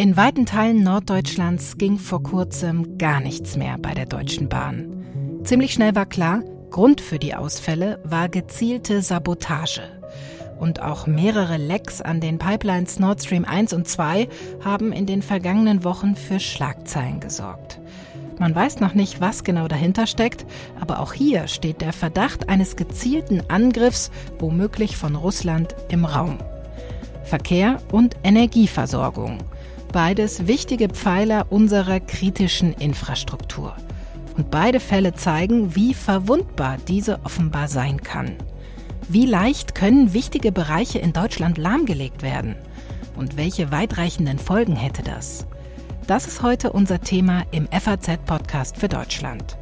In weiten Teilen Norddeutschlands ging vor kurzem gar nichts mehr bei der Deutschen Bahn. Ziemlich schnell war klar, Grund für die Ausfälle war gezielte Sabotage. Und auch mehrere Lecks an den Pipelines Nord Stream 1 und 2 haben in den vergangenen Wochen für Schlagzeilen gesorgt. Man weiß noch nicht, was genau dahinter steckt, aber auch hier steht der Verdacht eines gezielten Angriffs, womöglich von Russland, im Raum. Verkehr und Energieversorgung. Beides wichtige Pfeiler unserer kritischen Infrastruktur. Und beide Fälle zeigen, wie verwundbar diese offenbar sein kann. Wie leicht können wichtige Bereiche in Deutschland lahmgelegt werden? Und welche weitreichenden Folgen hätte das? Das ist heute unser Thema im FAZ-Podcast für Deutschland.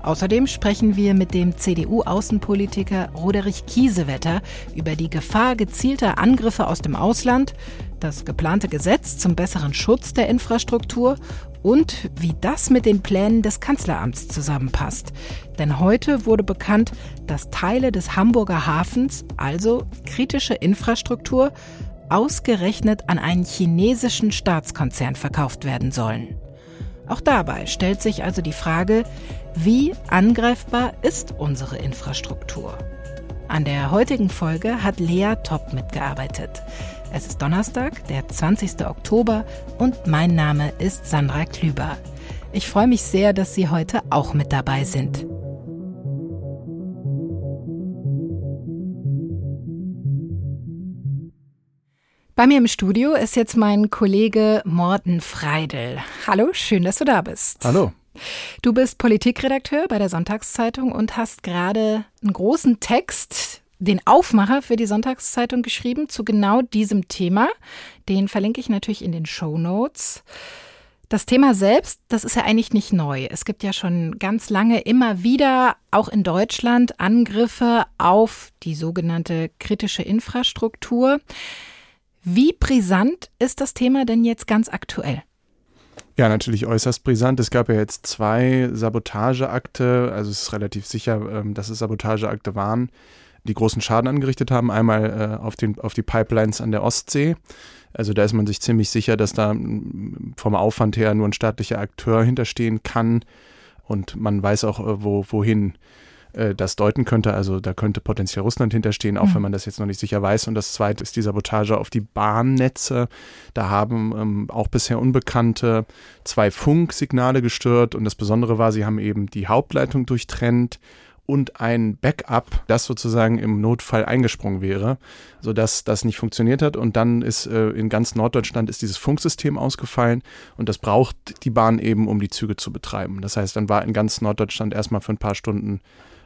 Außerdem sprechen wir mit dem CDU-Außenpolitiker Roderich Kiesewetter über die Gefahr gezielter Angriffe aus dem Ausland, das geplante Gesetz zum besseren Schutz der Infrastruktur und wie das mit den Plänen des Kanzleramts zusammenpasst. Denn heute wurde bekannt, dass Teile des Hamburger Hafens, also kritische Infrastruktur, ausgerechnet an einen chinesischen Staatskonzern verkauft werden sollen. Auch dabei stellt sich also die Frage, wie angreifbar ist unsere Infrastruktur? An der heutigen Folge hat Lea Topp mitgearbeitet. Es ist Donnerstag, der 20. Oktober und mein Name ist Sandra Klüber. Ich freue mich sehr, dass Sie heute auch mit dabei sind. Bei mir im Studio ist jetzt mein Kollege Morten Freidel. Hallo, schön, dass du da bist. Hallo. Du bist Politikredakteur bei der Sonntagszeitung und hast gerade einen großen Text, den Aufmacher für die Sonntagszeitung geschrieben zu genau diesem Thema. Den verlinke ich natürlich in den Show Notes. Das Thema selbst, das ist ja eigentlich nicht neu. Es gibt ja schon ganz lange immer wieder, auch in Deutschland, Angriffe auf die sogenannte kritische Infrastruktur. Wie brisant ist das Thema denn jetzt ganz aktuell? Ja, natürlich äußerst brisant. Es gab ja jetzt zwei Sabotageakte, also es ist relativ sicher, ähm, dass es Sabotageakte waren, die großen Schaden angerichtet haben. Einmal äh, auf, den, auf die Pipelines an der Ostsee. Also da ist man sich ziemlich sicher, dass da vom Aufwand her nur ein staatlicher Akteur hinterstehen kann. Und man weiß auch, äh, wo, wohin äh, das deuten könnte. Also da könnte potenziell Russland hinterstehen, auch mhm. wenn man das jetzt noch nicht sicher weiß. Und das zweite ist die Sabotage auf die Bahnnetze. Da haben ähm, auch bisher Unbekannte zwei Funksignale gestört. Und das Besondere war, sie haben eben die Hauptleitung durchtrennt und ein Backup, das sozusagen im Notfall eingesprungen wäre, sodass das nicht funktioniert hat. Und dann ist äh, in ganz Norddeutschland ist dieses Funksystem ausgefallen und das braucht die Bahn eben, um die Züge zu betreiben. Das heißt, dann war in ganz Norddeutschland erstmal für ein paar Stunden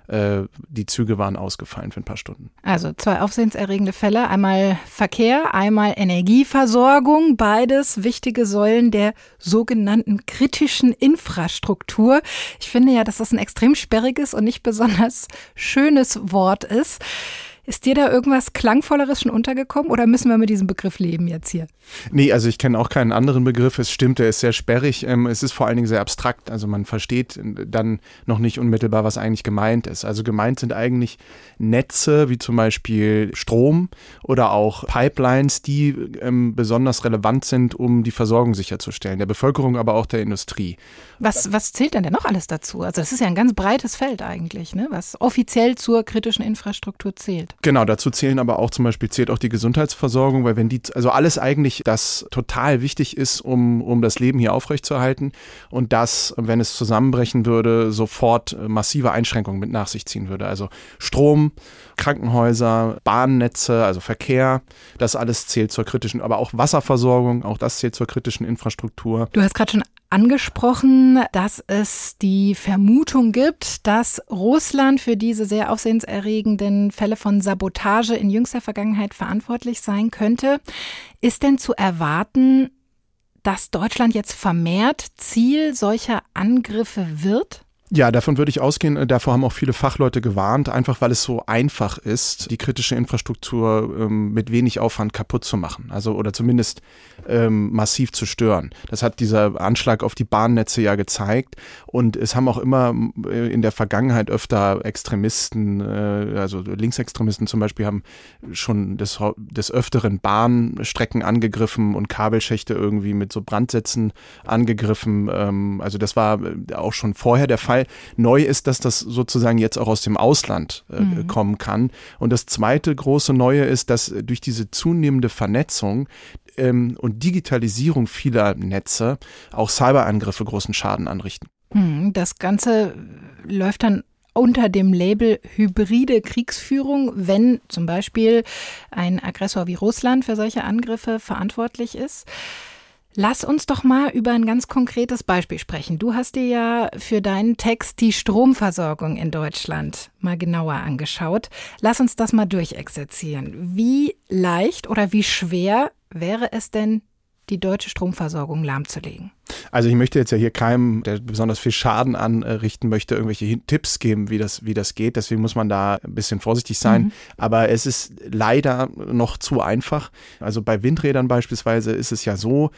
äh, die Züge waren ausgefallen für ein paar Stunden. Also zwei aufsehenserregende Fälle. Einmal Verkehr, einmal Energieversorgung. Beides wichtige Säulen der sogenannten kritischen Infrastruktur. Ich finde ja, dass das ein extrem sperriges und nicht besonders schönes Wort ist. Ist dir da irgendwas Klangvolleres schon untergekommen oder müssen wir mit diesem Begriff leben jetzt hier? Nee, also ich kenne auch keinen anderen Begriff. Es stimmt, er ist sehr sperrig. Ähm, es ist vor allen Dingen sehr abstrakt. Also man versteht dann noch nicht unmittelbar, was eigentlich gemeint ist. Also gemeint sind eigentlich Netze wie zum Beispiel Strom oder auch Pipelines, die ähm, besonders relevant sind, um die Versorgung sicherzustellen, der Bevölkerung, aber auch der Industrie. Was, was zählt denn denn noch alles dazu? Also das ist ja ein ganz breites Feld eigentlich, ne? was offiziell zur kritischen Infrastruktur zählt. Genau, dazu zählen aber auch zum Beispiel zählt auch die Gesundheitsversorgung, weil wenn die, also alles eigentlich, das total wichtig ist, um, um das Leben hier aufrechtzuerhalten und das, wenn es zusammenbrechen würde, sofort massive Einschränkungen mit nach sich ziehen würde. Also Strom, Krankenhäuser, Bahnnetze, also Verkehr, das alles zählt zur kritischen, aber auch Wasserversorgung, auch das zählt zur kritischen Infrastruktur. Du hast gerade schon angesprochen, dass es die Vermutung gibt, dass Russland für diese sehr aufsehenserregenden Fälle von Sabotage in jüngster Vergangenheit verantwortlich sein könnte. Ist denn zu erwarten, dass Deutschland jetzt vermehrt Ziel solcher Angriffe wird? Ja, davon würde ich ausgehen. Äh, davor haben auch viele Fachleute gewarnt, einfach weil es so einfach ist, die kritische Infrastruktur ähm, mit wenig Aufwand kaputt zu machen. Also oder zumindest ähm, massiv zu stören. Das hat dieser Anschlag auf die Bahnnetze ja gezeigt. Und es haben auch immer äh, in der Vergangenheit öfter Extremisten, äh, also Linksextremisten zum Beispiel, haben schon des, des Öfteren Bahnstrecken angegriffen und Kabelschächte irgendwie mit so Brandsätzen angegriffen. Ähm, also das war äh, auch schon vorher der Fall. Neu ist, dass das sozusagen jetzt auch aus dem Ausland äh, mhm. kommen kann. Und das zweite große Neue ist, dass durch diese zunehmende Vernetzung ähm, und Digitalisierung vieler Netze auch Cyberangriffe großen Schaden anrichten. Hm, das Ganze läuft dann unter dem Label hybride Kriegsführung, wenn zum Beispiel ein Aggressor wie Russland für solche Angriffe verantwortlich ist. Lass uns doch mal über ein ganz konkretes Beispiel sprechen. Du hast dir ja für deinen Text die Stromversorgung in Deutschland mal genauer angeschaut. Lass uns das mal durchexerzieren. Wie leicht oder wie schwer wäre es denn, die deutsche Stromversorgung lahmzulegen? Also ich möchte jetzt ja hier keinem, der besonders viel Schaden anrichten möchte, irgendwelche Tipps geben, wie das, wie das geht. Deswegen muss man da ein bisschen vorsichtig sein. Mhm. Aber es ist leider noch zu einfach. Also bei Windrädern beispielsweise ist es ja so,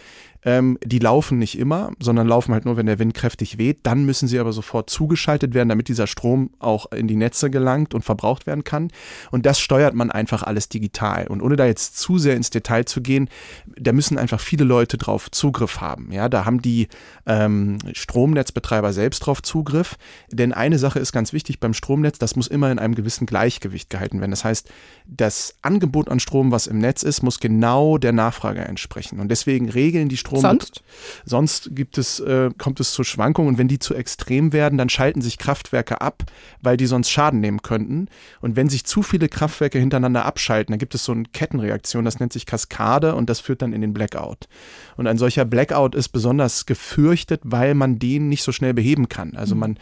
ähm, die laufen nicht immer, sondern laufen halt nur, wenn der Wind kräftig weht. Dann müssen sie aber sofort zugeschaltet werden, damit dieser Strom auch in die Netze gelangt und verbraucht werden kann. Und das steuert man einfach alles digital. Und ohne da jetzt zu sehr ins Detail zu gehen, da müssen einfach viele Leute drauf Zugriff haben. Ja, da haben die ähm, Stromnetzbetreiber selbst drauf Zugriff. Denn eine Sache ist ganz wichtig beim Stromnetz, das muss immer in einem gewissen Gleichgewicht gehalten werden. Das heißt, das Angebot an Strom, was im Netz ist, muss genau der Nachfrage entsprechen. Und deswegen regeln die Strom. Sonst? Sonst gibt es, äh, kommt es zu Schwankungen und wenn die zu extrem werden, dann schalten sich Kraftwerke ab, weil die sonst Schaden nehmen könnten. Und wenn sich zu viele Kraftwerke hintereinander abschalten, dann gibt es so eine Kettenreaktion, das nennt sich Kaskade und das führt dann in den Blackout. Und ein solcher Blackout ist besonders gefürchtet, weil man den nicht so schnell beheben kann. Also mhm. man,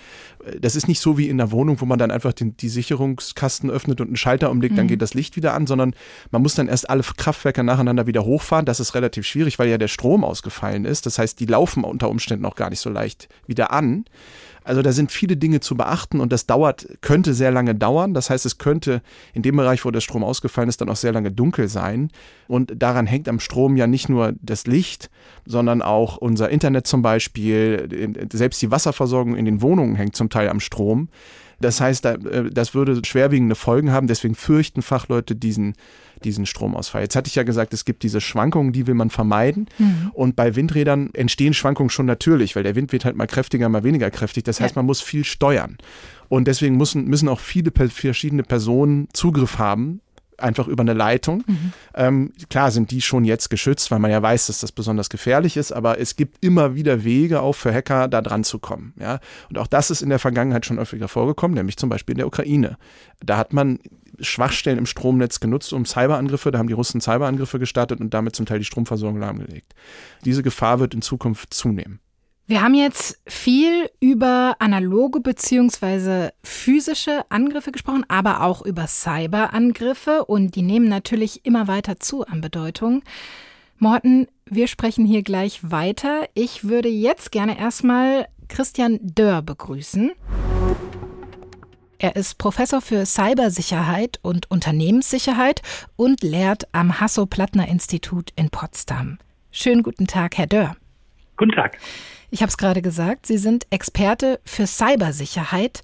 äh, das ist nicht so wie in der Wohnung, wo man dann einfach den, die Sicherungskasten öffnet und einen Schalter umlegt, mhm. dann geht das Licht wieder an, sondern man muss dann erst alle Kraftwerke nacheinander wieder hochfahren. Das ist relativ schwierig, weil ja der Strom aus ausgefallen ist. Das heißt, die laufen unter Umständen auch gar nicht so leicht wieder an. Also da sind viele Dinge zu beachten und das dauert, könnte sehr lange dauern. Das heißt, es könnte in dem Bereich, wo der Strom ausgefallen ist, dann auch sehr lange dunkel sein. Und daran hängt am Strom ja nicht nur das Licht, sondern auch unser Internet zum Beispiel. Selbst die Wasserversorgung in den Wohnungen hängt zum Teil am Strom. Das heißt, äh, das würde schwerwiegende Folgen haben. Deswegen fürchten Fachleute diesen, diesen Stromausfall. Jetzt hatte ich ja gesagt, es gibt diese Schwankungen, die will man vermeiden. Mhm. Und bei Windrädern entstehen Schwankungen schon natürlich, weil der Wind wird halt mal kräftiger, mal weniger kräftig. Das heißt, man muss viel steuern. Und deswegen müssen, müssen auch viele verschiedene Personen Zugriff haben einfach über eine Leitung. Mhm. Ähm, klar sind die schon jetzt geschützt, weil man ja weiß, dass das besonders gefährlich ist, aber es gibt immer wieder Wege auch für Hacker, da dran zu kommen. Ja? Und auch das ist in der Vergangenheit schon öfter vorgekommen, nämlich zum Beispiel in der Ukraine. Da hat man Schwachstellen im Stromnetz genutzt, um Cyberangriffe, da haben die Russen Cyberangriffe gestartet und damit zum Teil die Stromversorgung lahmgelegt. Diese Gefahr wird in Zukunft zunehmen. Wir haben jetzt viel über analoge bzw. physische Angriffe gesprochen, aber auch über Cyberangriffe und die nehmen natürlich immer weiter zu an Bedeutung. Morten, wir sprechen hier gleich weiter. Ich würde jetzt gerne erstmal Christian Dörr begrüßen. Er ist Professor für Cybersicherheit und Unternehmenssicherheit und lehrt am Hasso-Plattner-Institut in Potsdam. Schönen guten Tag, Herr Dörr. Guten Tag. Ich habe es gerade gesagt, Sie sind Experte für Cybersicherheit.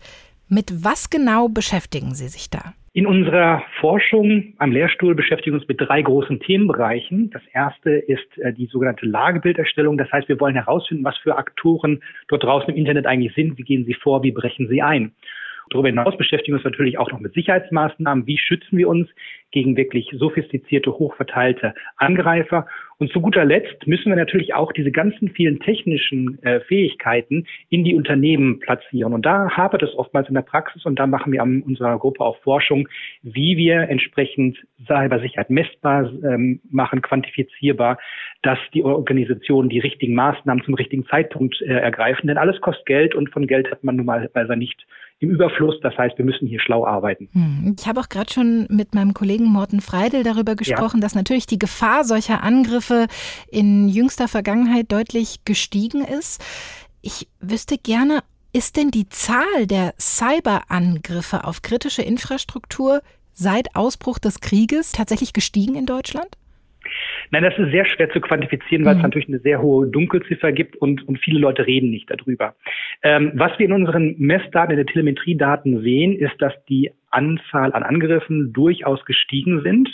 Mit was genau beschäftigen Sie sich da? In unserer Forschung am Lehrstuhl beschäftigen wir uns mit drei großen Themenbereichen. Das erste ist äh, die sogenannte Lagebilderstellung. Das heißt, wir wollen herausfinden, was für Aktoren dort draußen im Internet eigentlich sind. Wie gehen sie vor? Wie brechen sie ein? Darüber hinaus beschäftigen wir uns natürlich auch noch mit Sicherheitsmaßnahmen. Wie schützen wir uns gegen wirklich sophistizierte, hochverteilte Angreifer? Und zu guter Letzt müssen wir natürlich auch diese ganzen vielen technischen äh, Fähigkeiten in die Unternehmen platzieren. Und da hapert es oftmals in der Praxis und da machen wir an unserer Gruppe auch Forschung, wie wir entsprechend Cybersicherheit messbar ähm, machen, quantifizierbar, dass die Organisationen die richtigen Maßnahmen zum richtigen Zeitpunkt äh, ergreifen. Denn alles kostet Geld und von Geld hat man normalerweise nicht im Überfluss. Das heißt, wir müssen hier schlau arbeiten. Hm. Ich habe auch gerade schon mit meinem Kollegen Morten Freidel darüber gesprochen, ja. dass natürlich die Gefahr solcher Angriffe in jüngster Vergangenheit deutlich gestiegen ist. Ich wüsste gerne, Ist denn die Zahl der Cyberangriffe auf kritische Infrastruktur seit Ausbruch des Krieges tatsächlich gestiegen in Deutschland? Nein, das ist sehr schwer zu quantifizieren, weil mhm. es natürlich eine sehr hohe Dunkelziffer gibt und, und viele Leute reden nicht darüber. Ähm, was wir in unseren Messdaten, in den Telemetriedaten sehen, ist, dass die Anzahl an Angriffen durchaus gestiegen sind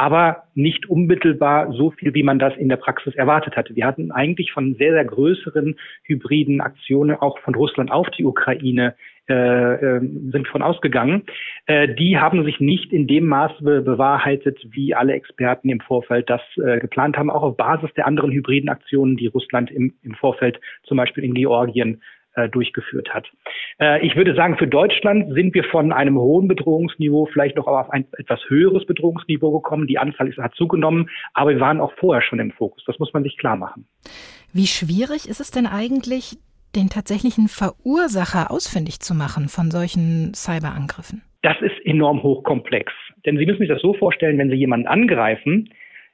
aber nicht unmittelbar so viel, wie man das in der Praxis erwartet hatte. Wir hatten eigentlich von sehr, sehr größeren hybriden Aktionen auch von Russland auf die Ukraine äh, äh, sind von ausgegangen. Äh, die haben sich nicht in dem Maße bewahrheitet, wie alle Experten im Vorfeld das äh, geplant haben, auch auf Basis der anderen hybriden Aktionen, die Russland im, im Vorfeld zum Beispiel in Georgien äh, durchgeführt hat. Ich würde sagen, für Deutschland sind wir von einem hohen Bedrohungsniveau vielleicht noch auf ein etwas höheres Bedrohungsniveau gekommen. Die Anzahl ist, hat zugenommen, aber wir waren auch vorher schon im Fokus. Das muss man sich klar machen. Wie schwierig ist es denn eigentlich, den tatsächlichen Verursacher ausfindig zu machen von solchen Cyberangriffen? Das ist enorm hochkomplex. Denn Sie müssen sich das so vorstellen, wenn Sie jemanden angreifen,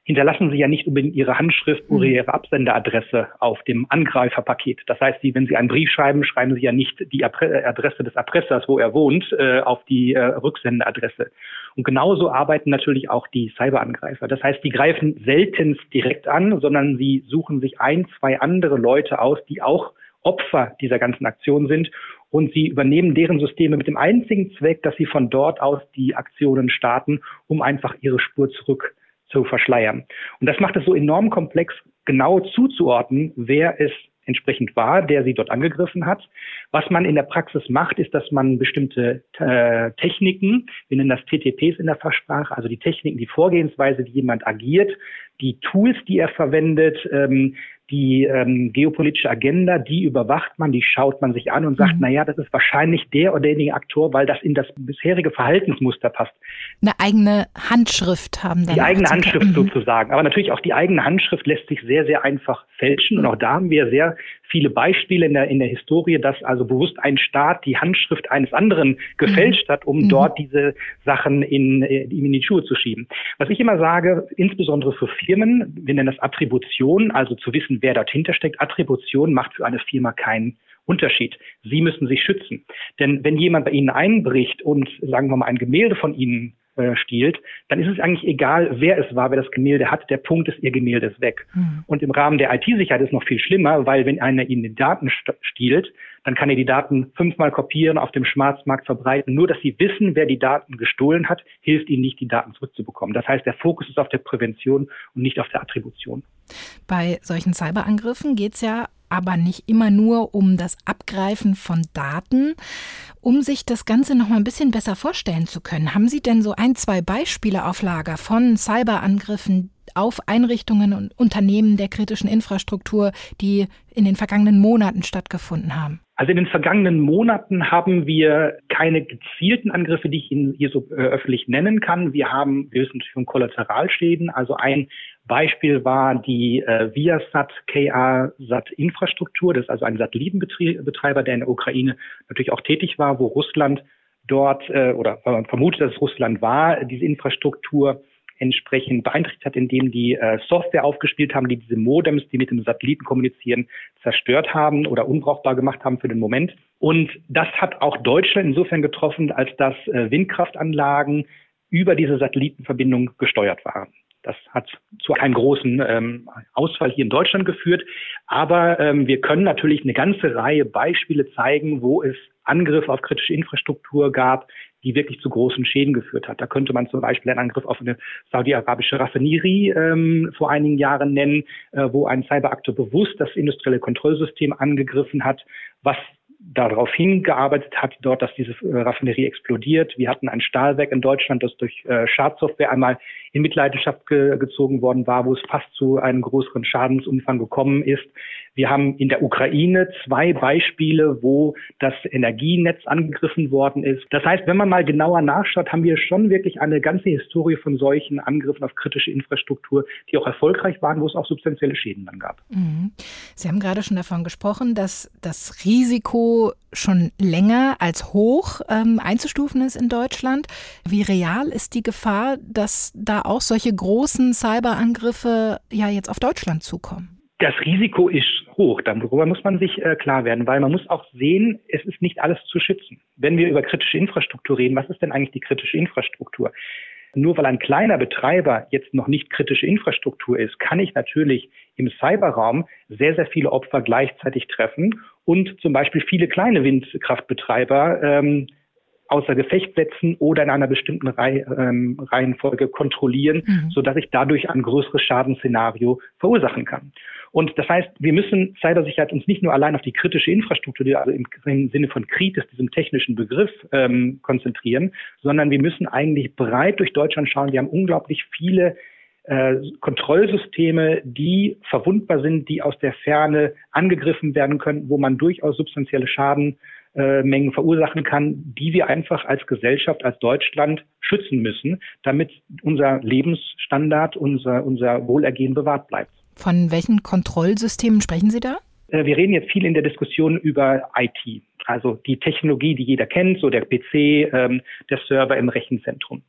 hinterlassen Sie ja nicht unbedingt Ihre Handschrift oder mhm. Ihre Absenderadresse auf dem Angreiferpaket. Das heißt, Sie, wenn Sie einen Brief schreiben, schreiben Sie ja nicht die Adresse des Erpressers, wo er wohnt, äh, auf die äh, Rücksendeadresse. Und genauso arbeiten natürlich auch die Cyberangreifer. Das heißt, die greifen selten direkt an, sondern sie suchen sich ein, zwei andere Leute aus, die auch Opfer dieser ganzen Aktion sind und sie übernehmen deren Systeme mit dem einzigen Zweck, dass sie von dort aus die Aktionen starten, um einfach ihre Spur zurück zu verschleiern. Und das macht es so enorm komplex, genau zuzuordnen, wer es entsprechend war, der sie dort angegriffen hat. Was man in der Praxis macht, ist, dass man bestimmte äh, Techniken, wir nennen das TTPs in der Fachsprache, also die Techniken, die Vorgehensweise, wie jemand agiert, die Tools, die er verwendet, ähm, die ähm, geopolitische Agenda, die überwacht man, die schaut man sich an und sagt, mhm. na ja, das ist wahrscheinlich der oder derjenige Aktor, weil das in das bisherige Verhaltensmuster passt. Eine eigene Handschrift haben dann. Die eigene Handschrift mhm. sozusagen. Aber natürlich auch die eigene Handschrift lässt sich sehr, sehr einfach fälschen. Und auch da haben wir sehr viele Beispiele in der, in der Historie, dass also bewusst ein Staat die Handschrift eines anderen gefälscht mhm. hat, um mhm. dort diese Sachen in, in die Schuhe zu schieben. Was ich immer sage, insbesondere für Firmen, wir nennen das Attribution, also zu wissen, wer dort hintersteckt. Attribution macht für eine Firma keinen Unterschied. Sie müssen sich schützen. Denn wenn jemand bei Ihnen einbricht und, sagen wir mal, ein Gemälde von Ihnen äh, stiehlt, dann ist es eigentlich egal, wer es war, wer das Gemälde hat. Der Punkt ist, ihr Gemälde ist weg. Mhm. Und im Rahmen der IT-Sicherheit ist es noch viel schlimmer, weil wenn einer ihnen die Daten stiehlt, dann kann er die Daten fünfmal kopieren, auf dem Schwarzmarkt verbreiten. Nur, dass sie wissen, wer die Daten gestohlen hat, hilft ihnen nicht, die Daten zurückzubekommen. Das heißt, der Fokus ist auf der Prävention und nicht auf der Attribution. Bei solchen Cyberangriffen geht es ja aber nicht immer nur um das Abgreifen von Daten. Um sich das Ganze noch mal ein bisschen besser vorstellen zu können, haben Sie denn so ein, zwei Beispiele auf Lager von Cyberangriffen auf Einrichtungen und Unternehmen der kritischen Infrastruktur, die in den vergangenen Monaten stattgefunden haben? Also in den vergangenen Monaten haben wir keine gezielten Angriffe, die ich Ihnen hier so äh, öffentlich nennen kann. Wir haben, wir wissen von Kollateralschäden. Also ein Beispiel war die äh, Viasat KA Sat Infrastruktur. Das ist also ein Satellitenbetreiber, der in der Ukraine natürlich auch tätig war, wo Russland dort äh, oder man vermutet, dass Russland war, diese Infrastruktur entsprechend beeinträchtigt hat, indem die äh, Software aufgespielt haben, die diese Modems, die mit dem Satelliten kommunizieren, zerstört haben oder unbrauchbar gemacht haben für den Moment. Und das hat auch Deutschland insofern getroffen, als dass äh, Windkraftanlagen über diese Satellitenverbindung gesteuert waren. Das hat zu einem großen ähm, Ausfall hier in Deutschland geführt. Aber ähm, wir können natürlich eine ganze Reihe Beispiele zeigen, wo es Angriffe auf kritische Infrastruktur gab, die wirklich zu großen Schäden geführt hat. Da könnte man zum Beispiel einen Angriff auf eine saudi-arabische Raffinerie ähm, vor einigen Jahren nennen, äh, wo ein Cyberaktor bewusst das industrielle Kontrollsystem angegriffen hat, was darauf hingearbeitet hat, dort, dass diese äh, Raffinerie explodiert. Wir hatten ein Stahlwerk in Deutschland, das durch äh, Schadsoftware einmal in Mitleidenschaft ge gezogen worden war, wo es fast zu einem größeren Schadensumfang gekommen ist. Wir haben in der Ukraine zwei Beispiele, wo das Energienetz angegriffen worden ist. Das heißt, wenn man mal genauer nachschaut, haben wir schon wirklich eine ganze Historie von solchen Angriffen auf kritische Infrastruktur, die auch erfolgreich waren, wo es auch substanzielle Schäden dann gab. Mhm. Sie haben gerade schon davon gesprochen, dass das Risiko schon länger als hoch ähm, einzustufen ist in Deutschland. Wie real ist die Gefahr, dass da auch solche großen Cyberangriffe ja jetzt auf Deutschland zukommen? Das Risiko ist hoch. Darüber muss man sich äh, klar werden, weil man muss auch sehen, es ist nicht alles zu schützen. Wenn wir über kritische Infrastruktur reden, was ist denn eigentlich die kritische Infrastruktur? Nur weil ein kleiner Betreiber jetzt noch nicht kritische Infrastruktur ist, kann ich natürlich im Cyberraum sehr, sehr viele Opfer gleichzeitig treffen und zum Beispiel viele kleine Windkraftbetreiber ähm, außer Gefecht setzen oder in einer bestimmten Reihe, ähm, Reihenfolge kontrollieren, mhm. sodass ich dadurch ein größeres Schadensszenario verursachen kann. Und das heißt, wir müssen Cybersicherheit uns nicht nur allein auf die kritische Infrastruktur, also im, Sinne von KRITIS, diesem technischen Begriff, ähm, konzentrieren, sondern wir müssen eigentlich breit durch Deutschland schauen. Wir haben unglaublich viele äh, Kontrollsysteme, die verwundbar sind, die aus der Ferne angegriffen werden können, wo man durchaus substanzielle Schaden äh, verursachen kann, die wir einfach als Gesellschaft, als Deutschland schützen müssen, damit unser Lebensstandard, unser, unser Wohlergehen bewahrt bleibt. Von welchen Kontrollsystemen sprechen Sie da? Äh, wir reden jetzt viel in der Diskussion über IT, also die Technologie, die jeder kennt, so der PC, ähm, der Server im Rechenzentrum.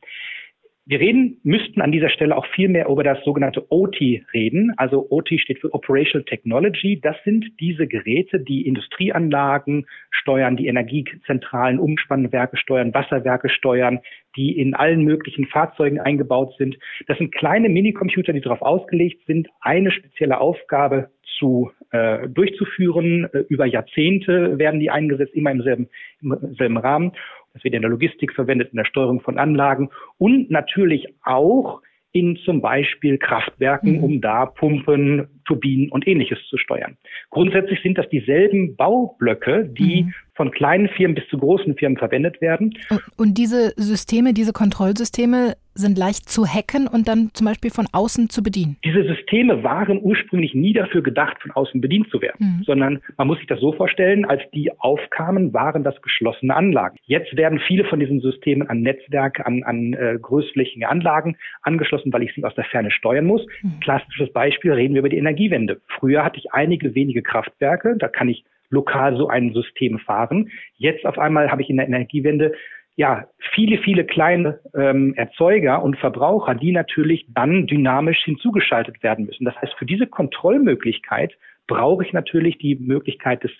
Wir reden, müssten an dieser Stelle auch viel mehr über das sogenannte OT reden. Also OT steht für Operational Technology. Das sind diese Geräte, die Industrieanlagen steuern, die Energiezentralen, Umspannwerke steuern, Wasserwerke steuern, die in allen möglichen Fahrzeugen eingebaut sind. Das sind kleine Minicomputer, die darauf ausgelegt sind, eine spezielle Aufgabe zu äh, durchzuführen. Äh, über Jahrzehnte werden die eingesetzt, immer im selben, im selben Rahmen. Das wird in der Logistik verwendet, in der Steuerung von Anlagen und natürlich auch in zum Beispiel Kraftwerken, mhm. um da Pumpen, Turbinen und ähnliches zu steuern. Grundsätzlich sind das dieselben Baublöcke, die mhm. von kleinen Firmen bis zu großen Firmen verwendet werden. Und diese Systeme, diese Kontrollsysteme sind leicht zu hacken und dann zum Beispiel von außen zu bedienen. Diese Systeme waren ursprünglich nie dafür gedacht, von außen bedient zu werden, mhm. sondern man muss sich das so vorstellen, als die aufkamen, waren das geschlossene Anlagen. Jetzt werden viele von diesen Systemen an Netzwerke, an, an äh, großflächige Anlagen angeschlossen, weil ich sie aus der Ferne steuern muss. Mhm. Klassisches Beispiel reden wir über die Energiewende. Früher hatte ich einige wenige Kraftwerke, da kann ich lokal so ein System fahren. Jetzt auf einmal habe ich in der Energiewende ja, viele, viele kleine ähm, Erzeuger und Verbraucher, die natürlich dann dynamisch hinzugeschaltet werden müssen. Das heißt, für diese Kontrollmöglichkeit brauche ich natürlich die Möglichkeit des,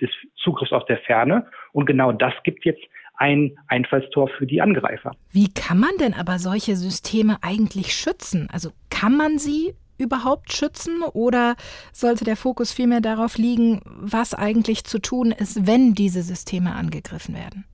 des Zugriffs aus der Ferne. Und genau das gibt jetzt ein Einfallstor für die Angreifer. Wie kann man denn aber solche Systeme eigentlich schützen? Also kann man sie überhaupt schützen oder sollte der Fokus vielmehr darauf liegen, was eigentlich zu tun ist, wenn diese Systeme angegriffen werden?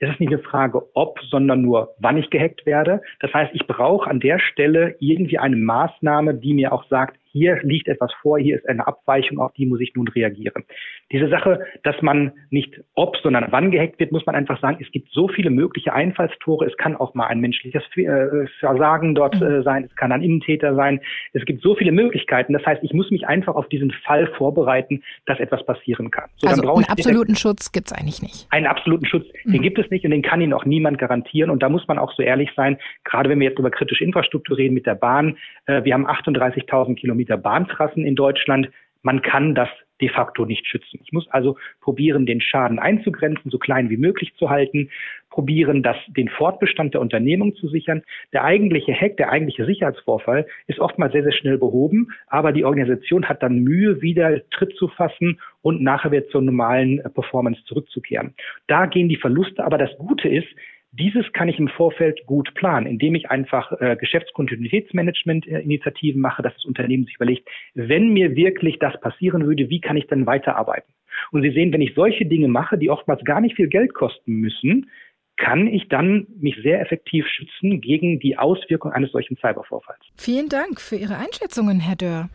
Es ist nicht eine Frage, ob, sondern nur, wann ich gehackt werde. Das heißt, ich brauche an der Stelle irgendwie eine Maßnahme, die mir auch sagt, hier liegt etwas vor, hier ist eine Abweichung, auf die muss ich nun reagieren. Diese Sache, dass man nicht ob, sondern wann gehackt wird, muss man einfach sagen, es gibt so viele mögliche Einfallstore. Es kann auch mal ein menschliches äh, Versagen dort äh, sein, es kann ein Innentäter sein. Es gibt so viele Möglichkeiten. Das heißt, ich muss mich einfach auf diesen Fall vorbereiten, dass etwas passieren kann. So, also einen absoluten Schutz gibt es eigentlich nicht. Einen absoluten Schutz, mhm. den gibt es nicht und den kann Ihnen auch niemand garantieren. Und da muss man auch so ehrlich sein, gerade wenn wir jetzt über kritische Infrastruktur reden mit der Bahn. Äh, wir haben 38.000 Kilometer Kilometer Bahntrassen in Deutschland. Man kann das de facto nicht schützen. Ich muss also probieren, den Schaden einzugrenzen, so klein wie möglich zu halten, probieren, das, den Fortbestand der Unternehmung zu sichern. Der eigentliche Hack, der eigentliche Sicherheitsvorfall ist oftmals sehr, sehr schnell behoben, aber die Organisation hat dann Mühe, wieder Tritt zu fassen und nachher wieder zur normalen Performance zurückzukehren. Da gehen die Verluste, aber das Gute ist, dieses kann ich im Vorfeld gut planen, indem ich einfach äh, Geschäftskontinuitätsmanagement-Initiativen mache, dass das Unternehmen sich überlegt, wenn mir wirklich das passieren würde, wie kann ich dann weiterarbeiten? Und Sie sehen, wenn ich solche Dinge mache, die oftmals gar nicht viel Geld kosten müssen, kann ich dann mich sehr effektiv schützen gegen die Auswirkungen eines solchen Cybervorfalls. Vielen Dank für Ihre Einschätzungen, Herr Dörr.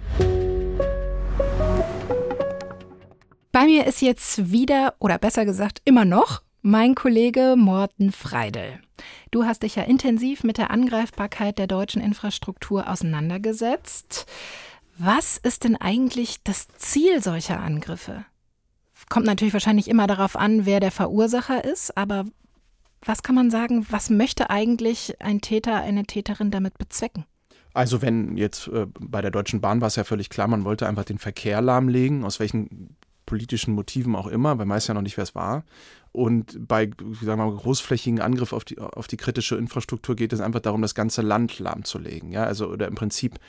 Bei mir ist jetzt wieder, oder besser gesagt immer noch, mein Kollege Morten Freidel. Du hast dich ja intensiv mit der Angreifbarkeit der deutschen Infrastruktur auseinandergesetzt. Was ist denn eigentlich das Ziel solcher Angriffe? Kommt natürlich wahrscheinlich immer darauf an, wer der Verursacher ist, aber was kann man sagen, was möchte eigentlich ein Täter, eine Täterin damit bezwecken? Also wenn jetzt äh, bei der Deutschen Bahn war es ja völlig klar, man wollte einfach den Verkehr lahmlegen, aus welchen politischen Motiven auch immer, weil meist ja noch nicht, wer es war. Und bei sagen wir mal, großflächigen Angriff auf die, auf die kritische Infrastruktur geht es einfach darum, das ganze Land lahmzulegen. Ja? Also oder im Prinzip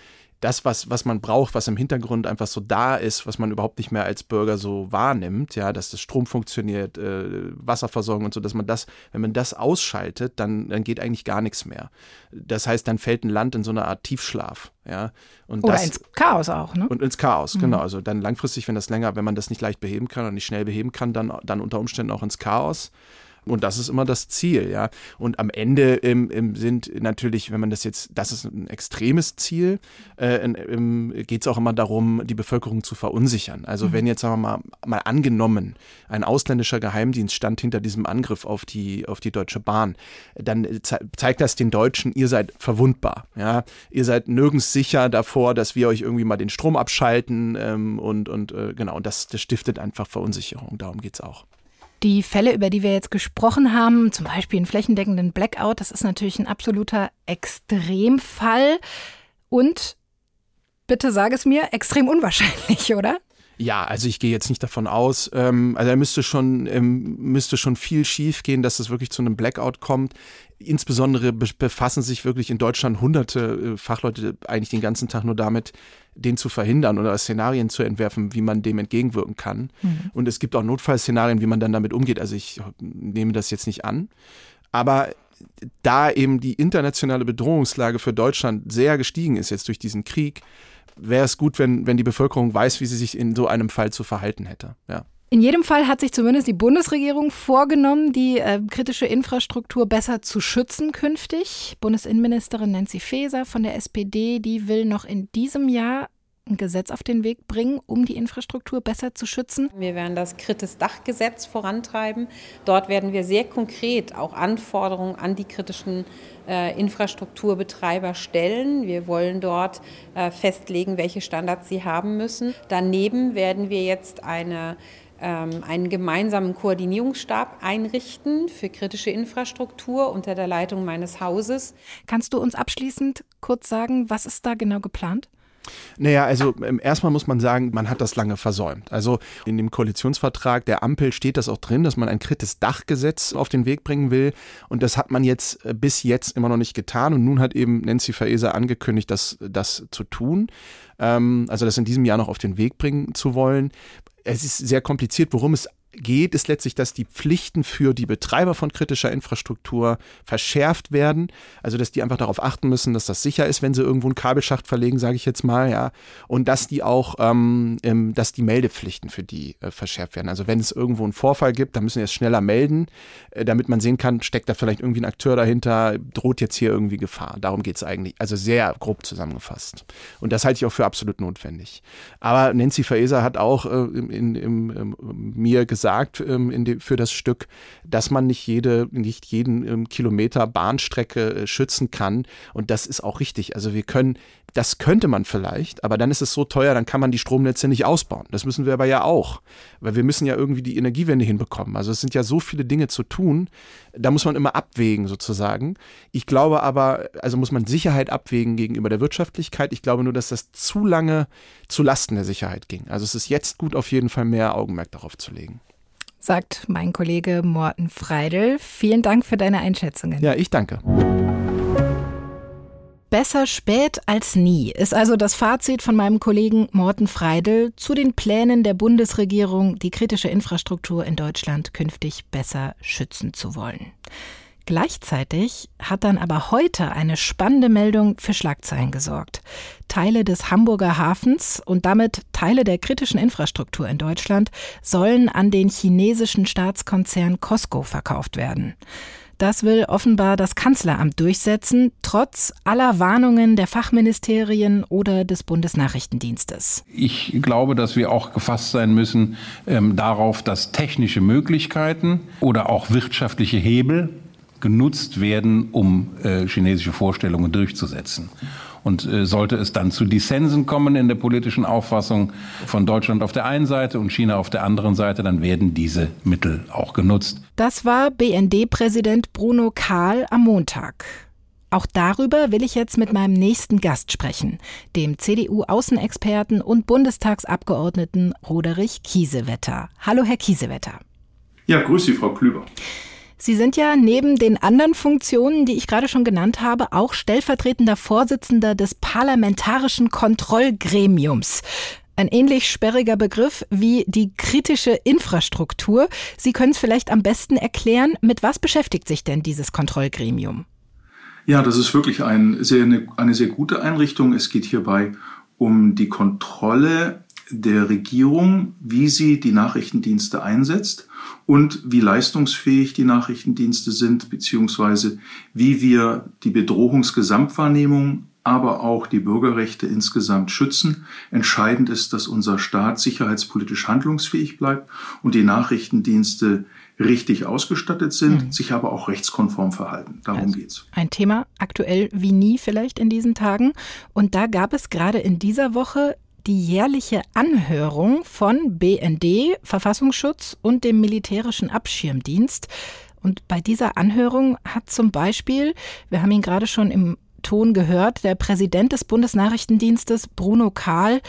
das, was, was man braucht, was im Hintergrund einfach so da ist, was man überhaupt nicht mehr als Bürger so wahrnimmt, ja, dass das Strom funktioniert, äh, Wasserversorgung und so, dass man das, wenn man das ausschaltet, dann, dann geht eigentlich gar nichts mehr. Das heißt, dann fällt ein Land in so eine Art Tiefschlaf. Ja, und Oder das, ins Chaos auch, ne? Und ins Chaos, mhm. genau. Also dann langfristig, wenn das länger, wenn man das nicht leicht beheben kann und nicht schnell beheben kann, dann, dann unter Umständen auch ins Chaos. Und das ist immer das Ziel, ja. Und am Ende ähm, ähm, sind natürlich, wenn man das jetzt, das ist ein extremes Ziel, äh, ähm, geht es auch immer darum, die Bevölkerung zu verunsichern. Also mhm. wenn jetzt, sagen wir mal, mal angenommen, ein ausländischer Geheimdienst stand hinter diesem Angriff auf die, auf die Deutsche Bahn, dann ze zeigt das den Deutschen, ihr seid verwundbar, ja. Ihr seid nirgends sicher davor, dass wir euch irgendwie mal den Strom abschalten ähm, und, und äh, genau, und das, das stiftet einfach Verunsicherung. Darum geht es auch. Die Fälle, über die wir jetzt gesprochen haben, zum Beispiel einen flächendeckenden Blackout, das ist natürlich ein absoluter Extremfall und, bitte sage es mir, extrem unwahrscheinlich, oder? Ja, also ich gehe jetzt nicht davon aus. Ähm, also er müsste schon, ähm, müsste schon viel schief gehen, dass es wirklich zu einem Blackout kommt. Insbesondere befassen sich wirklich in Deutschland hunderte äh, Fachleute eigentlich den ganzen Tag nur damit, den zu verhindern oder Szenarien zu entwerfen, wie man dem entgegenwirken kann. Mhm. Und es gibt auch Notfallszenarien, wie man dann damit umgeht. Also ich nehme das jetzt nicht an. Aber da eben die internationale Bedrohungslage für Deutschland sehr gestiegen ist jetzt durch diesen Krieg, wäre es gut, wenn, wenn die Bevölkerung weiß, wie sie sich in so einem Fall zu verhalten hätte. Ja. In jedem Fall hat sich zumindest die Bundesregierung vorgenommen, die äh, kritische Infrastruktur besser zu schützen künftig. Bundesinnenministerin Nancy Faeser von der SPD, die will noch in diesem Jahr ein Gesetz auf den Weg bringen, um die Infrastruktur besser zu schützen? Wir werden das Kritis Dachgesetz vorantreiben. Dort werden wir sehr konkret auch Anforderungen an die kritischen äh, Infrastrukturbetreiber stellen. Wir wollen dort äh, festlegen, welche Standards sie haben müssen. Daneben werden wir jetzt eine ähm, einen gemeinsamen Koordinierungsstab einrichten für kritische Infrastruktur unter der Leitung meines Hauses. Kannst du uns abschließend kurz sagen, was ist da genau geplant? Naja, also ähm, erstmal muss man sagen, man hat das lange versäumt. Also in dem Koalitionsvertrag der Ampel steht das auch drin, dass man ein kritisches Dachgesetz auf den Weg bringen will. Und das hat man jetzt äh, bis jetzt immer noch nicht getan. Und nun hat eben Nancy Faeser angekündigt, das, das zu tun. Ähm, also das in diesem Jahr noch auf den Weg bringen zu wollen. Es ist sehr kompliziert, worum es geht, ist letztlich, dass die Pflichten für die Betreiber von kritischer Infrastruktur verschärft werden. Also, dass die einfach darauf achten müssen, dass das sicher ist, wenn sie irgendwo einen Kabelschacht verlegen, sage ich jetzt mal, ja. Und dass die auch, ähm, ähm, dass die Meldepflichten für die äh, verschärft werden. Also, wenn es irgendwo einen Vorfall gibt, dann müssen wir es schneller melden, äh, damit man sehen kann, steckt da vielleicht irgendwie ein Akteur dahinter, droht jetzt hier irgendwie Gefahr. Darum geht es eigentlich. Also sehr grob zusammengefasst. Und das halte ich auch für absolut notwendig. Aber Nancy Faeser hat auch äh, in, in, in, in mir gesagt, gesagt ähm, für das Stück, dass man nicht jede, nicht jeden ähm, Kilometer Bahnstrecke äh, schützen kann. Und das ist auch richtig. Also wir können, das könnte man vielleicht, aber dann ist es so teuer, dann kann man die Stromnetze nicht ausbauen. Das müssen wir aber ja auch, weil wir müssen ja irgendwie die Energiewende hinbekommen. Also es sind ja so viele Dinge zu tun. Da muss man immer abwägen sozusagen. Ich glaube aber, also muss man Sicherheit abwägen gegenüber der Wirtschaftlichkeit. Ich glaube nur, dass das zu lange zu Lasten der Sicherheit ging. Also es ist jetzt gut, auf jeden Fall mehr Augenmerk darauf zu legen sagt mein Kollege Morten Freidel. Vielen Dank für deine Einschätzungen. Ja, ich danke. Besser spät als nie ist also das Fazit von meinem Kollegen Morten Freidel zu den Plänen der Bundesregierung, die kritische Infrastruktur in Deutschland künftig besser schützen zu wollen. Gleichzeitig hat dann aber heute eine spannende Meldung für Schlagzeilen gesorgt. Teile des Hamburger Hafens und damit Teile der kritischen Infrastruktur in Deutschland sollen an den chinesischen Staatskonzern Costco verkauft werden. Das will offenbar das Kanzleramt durchsetzen, trotz aller Warnungen der Fachministerien oder des Bundesnachrichtendienstes. Ich glaube, dass wir auch gefasst sein müssen ähm, darauf, dass technische Möglichkeiten oder auch wirtschaftliche Hebel genutzt werden, um äh, chinesische Vorstellungen durchzusetzen. Und äh, sollte es dann zu Dissensen kommen in der politischen Auffassung von Deutschland auf der einen Seite und China auf der anderen Seite, dann werden diese Mittel auch genutzt. Das war BND-Präsident Bruno Kahl am Montag. Auch darüber will ich jetzt mit meinem nächsten Gast sprechen, dem CDU-Außenexperten und Bundestagsabgeordneten Roderich Kiesewetter. Hallo, Herr Kiesewetter. Ja, grüß Sie, Frau Klüber. Sie sind ja neben den anderen Funktionen, die ich gerade schon genannt habe, auch stellvertretender Vorsitzender des Parlamentarischen Kontrollgremiums. Ein ähnlich sperriger Begriff wie die kritische Infrastruktur. Sie können es vielleicht am besten erklären, mit was beschäftigt sich denn dieses Kontrollgremium? Ja, das ist wirklich ein sehr, eine, eine sehr gute Einrichtung. Es geht hierbei um die Kontrolle der Regierung, wie sie die Nachrichtendienste einsetzt und wie leistungsfähig die Nachrichtendienste sind, beziehungsweise wie wir die Bedrohungsgesamtwahrnehmung aber auch die Bürgerrechte insgesamt schützen. Entscheidend ist, dass unser Staat sicherheitspolitisch handlungsfähig bleibt und die Nachrichtendienste richtig ausgestattet sind, mhm. sich aber auch rechtskonform verhalten. Darum also geht's. Ein Thema aktuell wie nie vielleicht in diesen Tagen. Und da gab es gerade in dieser Woche die jährliche Anhörung von BND, Verfassungsschutz und dem militärischen Abschirmdienst. Und bei dieser Anhörung hat zum Beispiel, wir haben ihn gerade schon im Ton gehört, der Präsident des Bundesnachrichtendienstes, Bruno Kahl,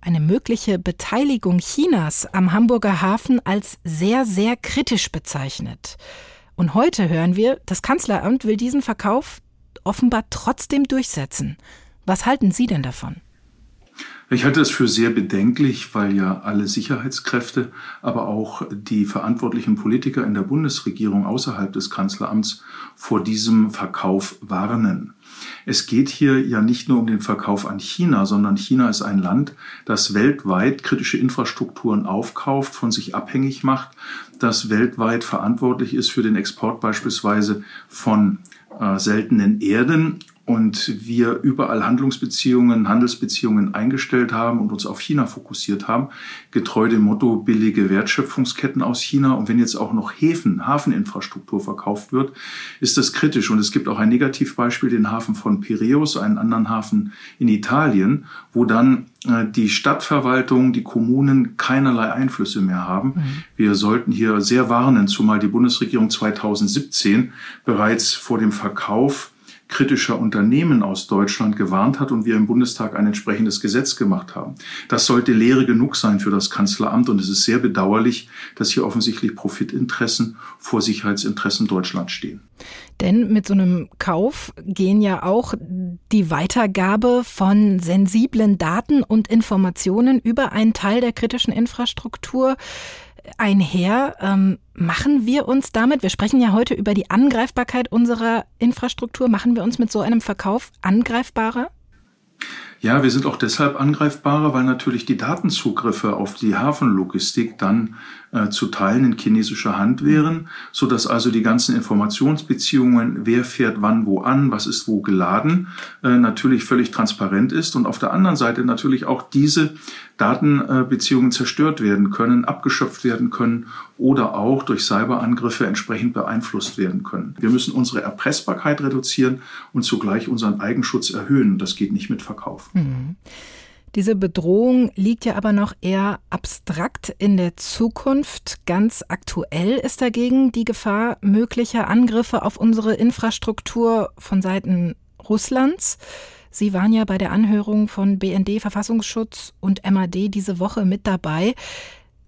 eine mögliche Beteiligung Chinas am Hamburger Hafen als sehr, sehr kritisch bezeichnet. Und heute hören wir, das Kanzleramt will diesen Verkauf offenbar trotzdem durchsetzen. Was halten Sie denn davon? Ich halte es für sehr bedenklich, weil ja alle Sicherheitskräfte, aber auch die verantwortlichen Politiker in der Bundesregierung außerhalb des Kanzleramts vor diesem Verkauf warnen. Es geht hier ja nicht nur um den Verkauf an China, sondern China ist ein Land, das weltweit kritische Infrastrukturen aufkauft, von sich abhängig macht, das weltweit verantwortlich ist für den Export beispielsweise von äh, seltenen Erden und wir überall Handlungsbeziehungen, Handelsbeziehungen eingestellt haben und uns auf China fokussiert haben, getreu dem Motto billige Wertschöpfungsketten aus China. Und wenn jetzt auch noch Häfen, Hafeninfrastruktur verkauft wird, ist das kritisch. Und es gibt auch ein Negativbeispiel, den Hafen von Piräus, einen anderen Hafen in Italien, wo dann äh, die Stadtverwaltung, die Kommunen keinerlei Einflüsse mehr haben. Mhm. Wir sollten hier sehr warnen, zumal die Bundesregierung 2017 bereits vor dem Verkauf kritischer Unternehmen aus Deutschland gewarnt hat und wir im Bundestag ein entsprechendes Gesetz gemacht haben. Das sollte Lehre genug sein für das Kanzleramt und es ist sehr bedauerlich, dass hier offensichtlich Profitinteressen vor Sicherheitsinteressen Deutschlands stehen. Denn mit so einem Kauf gehen ja auch die Weitergabe von sensiblen Daten und Informationen über einen Teil der kritischen Infrastruktur einher. Ähm, machen wir uns damit, wir sprechen ja heute über die Angreifbarkeit unserer Infrastruktur, machen wir uns mit so einem Verkauf angreifbarer? Ja, wir sind auch deshalb angreifbarer, weil natürlich die Datenzugriffe auf die Hafenlogistik dann äh, zu Teilen in chinesischer Hand wären, so dass also die ganzen Informationsbeziehungen, wer fährt wann wo an, was ist wo geladen, äh, natürlich völlig transparent ist und auf der anderen Seite natürlich auch diese Datenbeziehungen zerstört werden können, abgeschöpft werden können oder auch durch Cyberangriffe entsprechend beeinflusst werden können. Wir müssen unsere Erpressbarkeit reduzieren und zugleich unseren Eigenschutz erhöhen. Das geht nicht mit Verkauf. Mhm. Diese Bedrohung liegt ja aber noch eher abstrakt in der Zukunft. Ganz aktuell ist dagegen die Gefahr möglicher Angriffe auf unsere Infrastruktur von Seiten Russlands. Sie waren ja bei der Anhörung von BND Verfassungsschutz und MAD diese Woche mit dabei,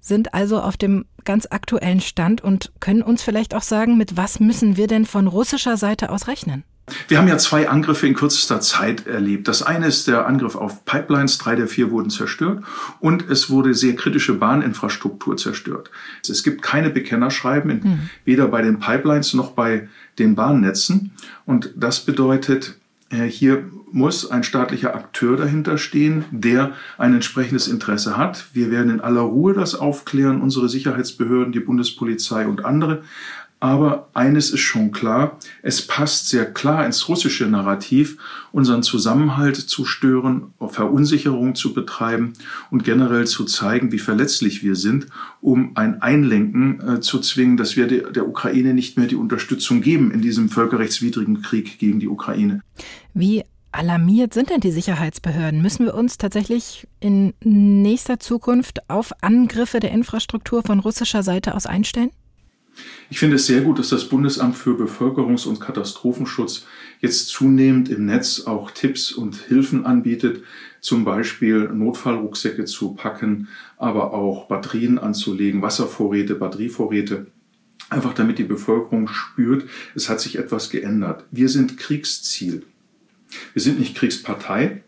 sind also auf dem ganz aktuellen Stand und können uns vielleicht auch sagen, mit was müssen wir denn von russischer Seite aus rechnen? Wir haben ja zwei Angriffe in kürzester Zeit erlebt. Das eine ist der Angriff auf Pipelines, drei der vier wurden zerstört und es wurde sehr kritische Bahninfrastruktur zerstört. Es gibt keine Bekennerschreiben, mhm. weder bei den Pipelines noch bei den Bahnnetzen und das bedeutet, äh, hier muss ein staatlicher Akteur dahinter stehen, der ein entsprechendes Interesse hat. Wir werden in aller Ruhe das aufklären, unsere Sicherheitsbehörden, die Bundespolizei und andere. Aber eines ist schon klar, es passt sehr klar ins russische Narrativ, unseren Zusammenhalt zu stören, Verunsicherung zu betreiben und generell zu zeigen, wie verletzlich wir sind, um ein Einlenken äh, zu zwingen, dass wir der, der Ukraine nicht mehr die Unterstützung geben in diesem völkerrechtswidrigen Krieg gegen die Ukraine. Wie alarmiert sind denn die Sicherheitsbehörden? Müssen wir uns tatsächlich in nächster Zukunft auf Angriffe der Infrastruktur von russischer Seite aus einstellen? Ich finde es sehr gut, dass das Bundesamt für Bevölkerungs- und Katastrophenschutz jetzt zunehmend im Netz auch Tipps und Hilfen anbietet, zum Beispiel Notfallrucksäcke zu packen, aber auch Batterien anzulegen, Wasservorräte, Batterievorräte. einfach damit die Bevölkerung spürt, es hat sich etwas geändert. Wir sind Kriegsziel. Wir sind nicht Kriegspartei,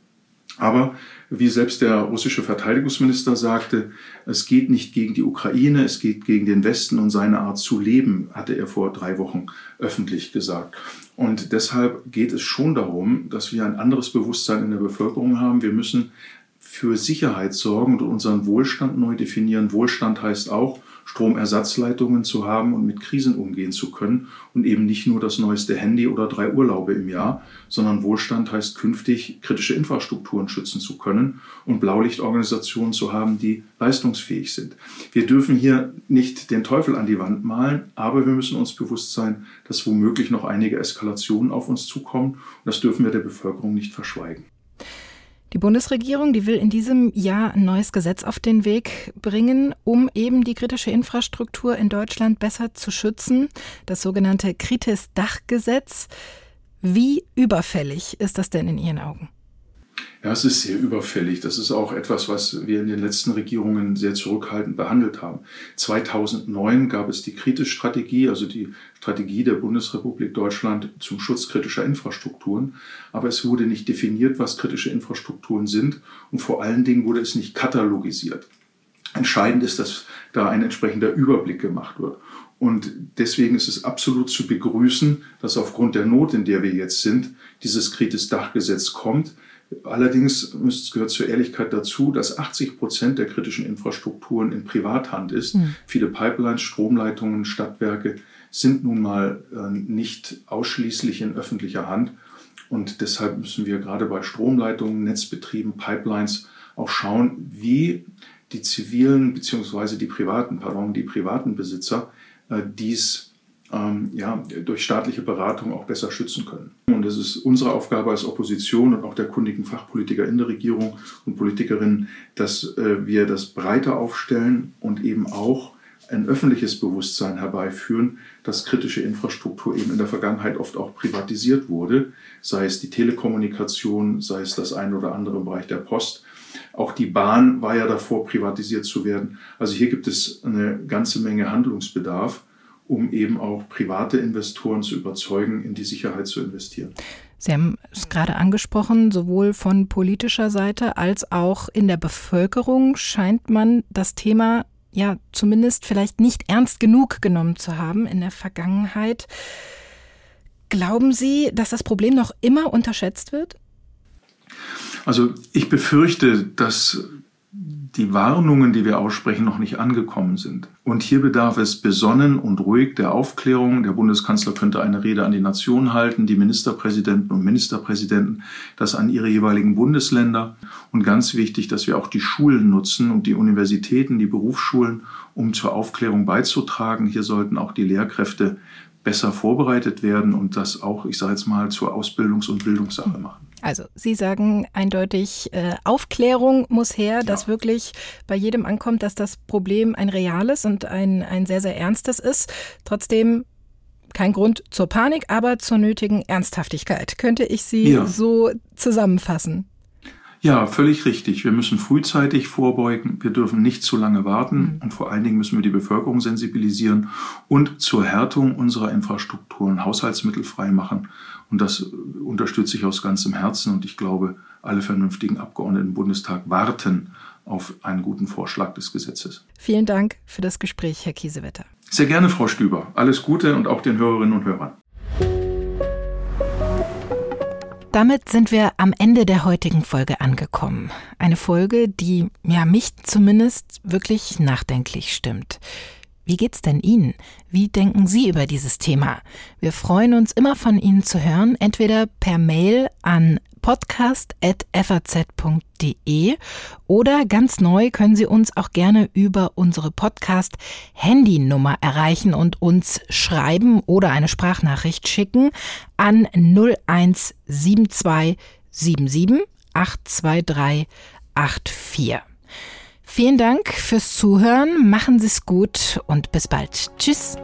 aber wie selbst der russische Verteidigungsminister sagte, es geht nicht gegen die Ukraine, es geht gegen den Westen und seine Art zu leben, hatte er vor drei Wochen öffentlich gesagt. Und deshalb geht es schon darum, dass wir ein anderes Bewusstsein in der Bevölkerung haben. Wir müssen für Sicherheit sorgen und unseren Wohlstand neu definieren. Wohlstand heißt auch, Stromersatzleitungen zu haben und mit Krisen umgehen zu können und eben nicht nur das neueste Handy oder drei Urlaube im Jahr, sondern Wohlstand heißt künftig kritische Infrastrukturen schützen zu können und Blaulichtorganisationen zu haben, die leistungsfähig sind. Wir dürfen hier nicht den Teufel an die Wand malen, aber wir müssen uns bewusst sein, dass womöglich noch einige Eskalationen auf uns zukommen und das dürfen wir der Bevölkerung nicht verschweigen. Die Bundesregierung, die will in diesem Jahr ein neues Gesetz auf den Weg bringen, um eben die kritische Infrastruktur in Deutschland besser zu schützen. Das sogenannte Kritis-Dachgesetz. Wie überfällig ist das denn in Ihren Augen? Ja, es ist sehr überfällig. Das ist auch etwas, was wir in den letzten Regierungen sehr zurückhaltend behandelt haben. 2009 gab es die Kritis-Strategie, also die Strategie der Bundesrepublik Deutschland zum Schutz kritischer Infrastrukturen. Aber es wurde nicht definiert, was kritische Infrastrukturen sind. Und vor allen Dingen wurde es nicht katalogisiert. Entscheidend ist, dass da ein entsprechender Überblick gemacht wird. Und deswegen ist es absolut zu begrüßen, dass aufgrund der Not, in der wir jetzt sind, dieses Kritis-Dachgesetz kommt. Allerdings es gehört zur Ehrlichkeit dazu, dass 80 Prozent der kritischen Infrastrukturen in Privathand ist. Mhm. Viele Pipelines, Stromleitungen, Stadtwerke sind nun mal äh, nicht ausschließlich in öffentlicher Hand. Und deshalb müssen wir gerade bei Stromleitungen, Netzbetrieben, Pipelines auch schauen, wie die zivilen bzw. die privaten, pardon, die privaten Besitzer äh, dies ähm, ja, durch staatliche Beratung auch besser schützen können. Und es ist unsere Aufgabe als Opposition und auch der kundigen Fachpolitiker in der Regierung und Politikerinnen, dass äh, wir das breiter aufstellen und eben auch ein öffentliches Bewusstsein herbeiführen, dass kritische Infrastruktur eben in der Vergangenheit oft auch privatisiert wurde, sei es die Telekommunikation, sei es das eine oder andere im Bereich der Post. Auch die Bahn war ja davor, privatisiert zu werden. Also hier gibt es eine ganze Menge Handlungsbedarf um eben auch private Investoren zu überzeugen, in die Sicherheit zu investieren. Sie haben es gerade angesprochen, sowohl von politischer Seite als auch in der Bevölkerung scheint man das Thema ja zumindest vielleicht nicht ernst genug genommen zu haben in der Vergangenheit. Glauben Sie, dass das Problem noch immer unterschätzt wird? Also ich befürchte, dass die Warnungen, die wir aussprechen, noch nicht angekommen sind. Und hier bedarf es besonnen und ruhig der Aufklärung. Der Bundeskanzler könnte eine Rede an die Nation halten, die Ministerpräsidenten und Ministerpräsidenten das an ihre jeweiligen Bundesländer. Und ganz wichtig, dass wir auch die Schulen nutzen und die Universitäten, die Berufsschulen, um zur Aufklärung beizutragen. Hier sollten auch die Lehrkräfte besser vorbereitet werden und das auch, ich sage jetzt mal, zur Ausbildungs- und Bildungssache machen. Also Sie sagen eindeutig, äh, Aufklärung muss her, ja. dass wirklich bei jedem ankommt, dass das Problem ein reales und ein, ein sehr, sehr ernstes ist. Trotzdem kein Grund zur Panik, aber zur nötigen Ernsthaftigkeit. Könnte ich Sie ja. so zusammenfassen? Ja, völlig richtig. Wir müssen frühzeitig vorbeugen. Wir dürfen nicht zu lange warten. Mhm. Und vor allen Dingen müssen wir die Bevölkerung sensibilisieren und zur Härtung unserer Infrastrukturen Haushaltsmittel freimachen. Und das unterstütze ich aus ganzem Herzen. Und ich glaube, alle vernünftigen Abgeordneten im Bundestag warten auf einen guten Vorschlag des Gesetzes. Vielen Dank für das Gespräch, Herr Kiesewetter. Sehr gerne, Frau Stüber. Alles Gute und auch den Hörerinnen und Hörern. Damit sind wir am Ende der heutigen Folge angekommen. Eine Folge, die ja mich zumindest wirklich nachdenklich stimmt. Wie geht's denn Ihnen? Wie denken Sie über dieses Thema? Wir freuen uns immer von Ihnen zu hören, entweder per Mail an podcast.faz.de oder ganz neu können Sie uns auch gerne über unsere Podcast-Handynummer erreichen und uns schreiben oder eine Sprachnachricht schicken an 0172 77 823 84. Vielen Dank fürs Zuhören, machen Sie es gut und bis bald. Tschüss.